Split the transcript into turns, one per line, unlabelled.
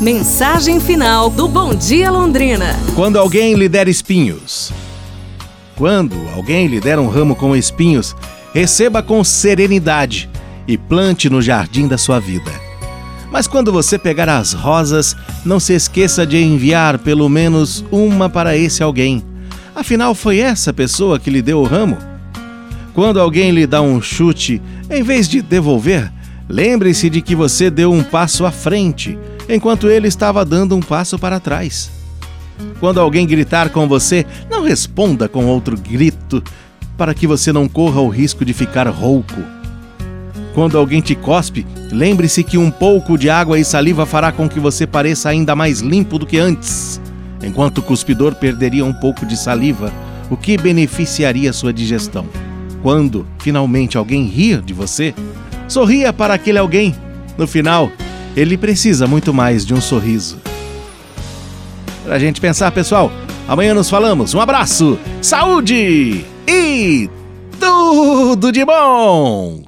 Mensagem final do Bom Dia Londrina.
Quando alguém lhe der espinhos. Quando alguém lhe der um ramo com espinhos, receba com serenidade e plante no jardim da sua vida. Mas quando você pegar as rosas, não se esqueça de enviar pelo menos uma para esse alguém. Afinal, foi essa pessoa que lhe deu o ramo. Quando alguém lhe dá um chute, em vez de devolver, lembre-se de que você deu um passo à frente, enquanto ele estava dando um passo para trás. Quando alguém gritar com você, não responda com outro grito, para que você não corra o risco de ficar rouco. Quando alguém te cospe, lembre-se que um pouco de água e saliva fará com que você pareça ainda mais limpo do que antes, enquanto o cuspidor perderia um pouco de saliva, o que beneficiaria sua digestão. Quando finalmente alguém rir de você, sorria para aquele alguém. No final, ele precisa muito mais de um sorriso. Pra gente pensar, pessoal, amanhã nos falamos. Um abraço, saúde e tudo de bom!